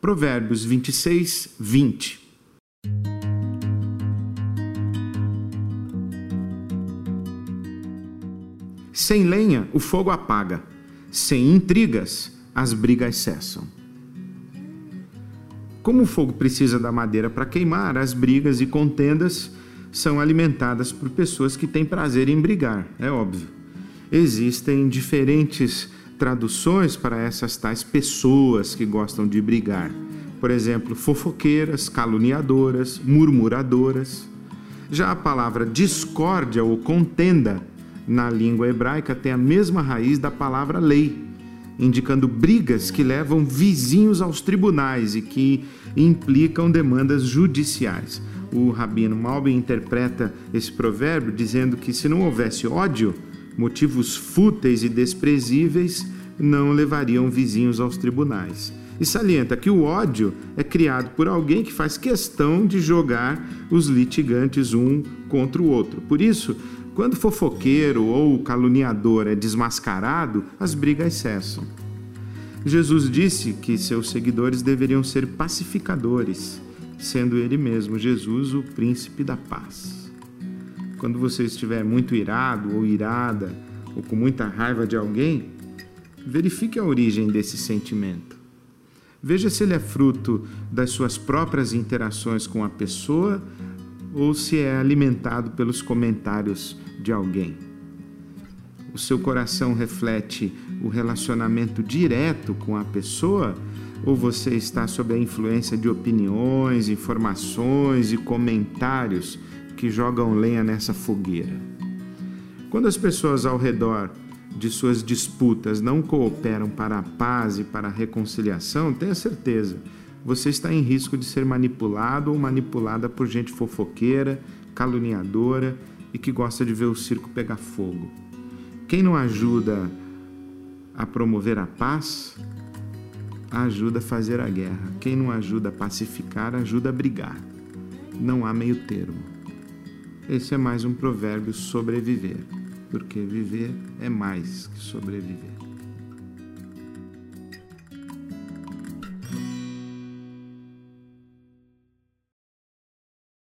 Provérbios 26, 20. Sem lenha, o fogo apaga. Sem intrigas, as brigas cessam. Como o fogo precisa da madeira para queimar, as brigas e contendas são alimentadas por pessoas que têm prazer em brigar, é óbvio. Existem diferentes traduções para essas tais pessoas que gostam de brigar. Por exemplo, fofoqueiras, caluniadoras, murmuradoras. Já a palavra discórdia ou contenda na língua hebraica tem a mesma raiz da palavra lei, indicando brigas que levam vizinhos aos tribunais e que implicam demandas judiciais. O rabino Malbim interpreta esse provérbio dizendo que se não houvesse ódio, motivos fúteis e desprezíveis não levariam vizinhos aos tribunais. E salienta que o ódio é criado por alguém que faz questão de jogar os litigantes um contra o outro. Por isso, quando fofoqueiro ou caluniador é desmascarado, as brigas cessam. Jesus disse que seus seguidores deveriam ser pacificadores, sendo ele mesmo, Jesus, o príncipe da paz. Quando você estiver muito irado ou irada, ou com muita raiva de alguém, verifique a origem desse sentimento. Veja se ele é fruto das suas próprias interações com a pessoa ou se é alimentado pelos comentários de alguém. O seu coração reflete o relacionamento direto com a pessoa ou você está sob a influência de opiniões, informações e comentários que jogam lenha nessa fogueira? Quando as pessoas ao redor de suas disputas não cooperam para a paz e para a reconciliação, tenha certeza, você está em risco de ser manipulado ou manipulada por gente fofoqueira, caluniadora e que gosta de ver o circo pegar fogo. Quem não ajuda a promover a paz, ajuda a fazer a guerra. Quem não ajuda a pacificar, ajuda a brigar. Não há meio termo. Esse é mais um provérbio sobreviver, porque viver é mais que sobreviver.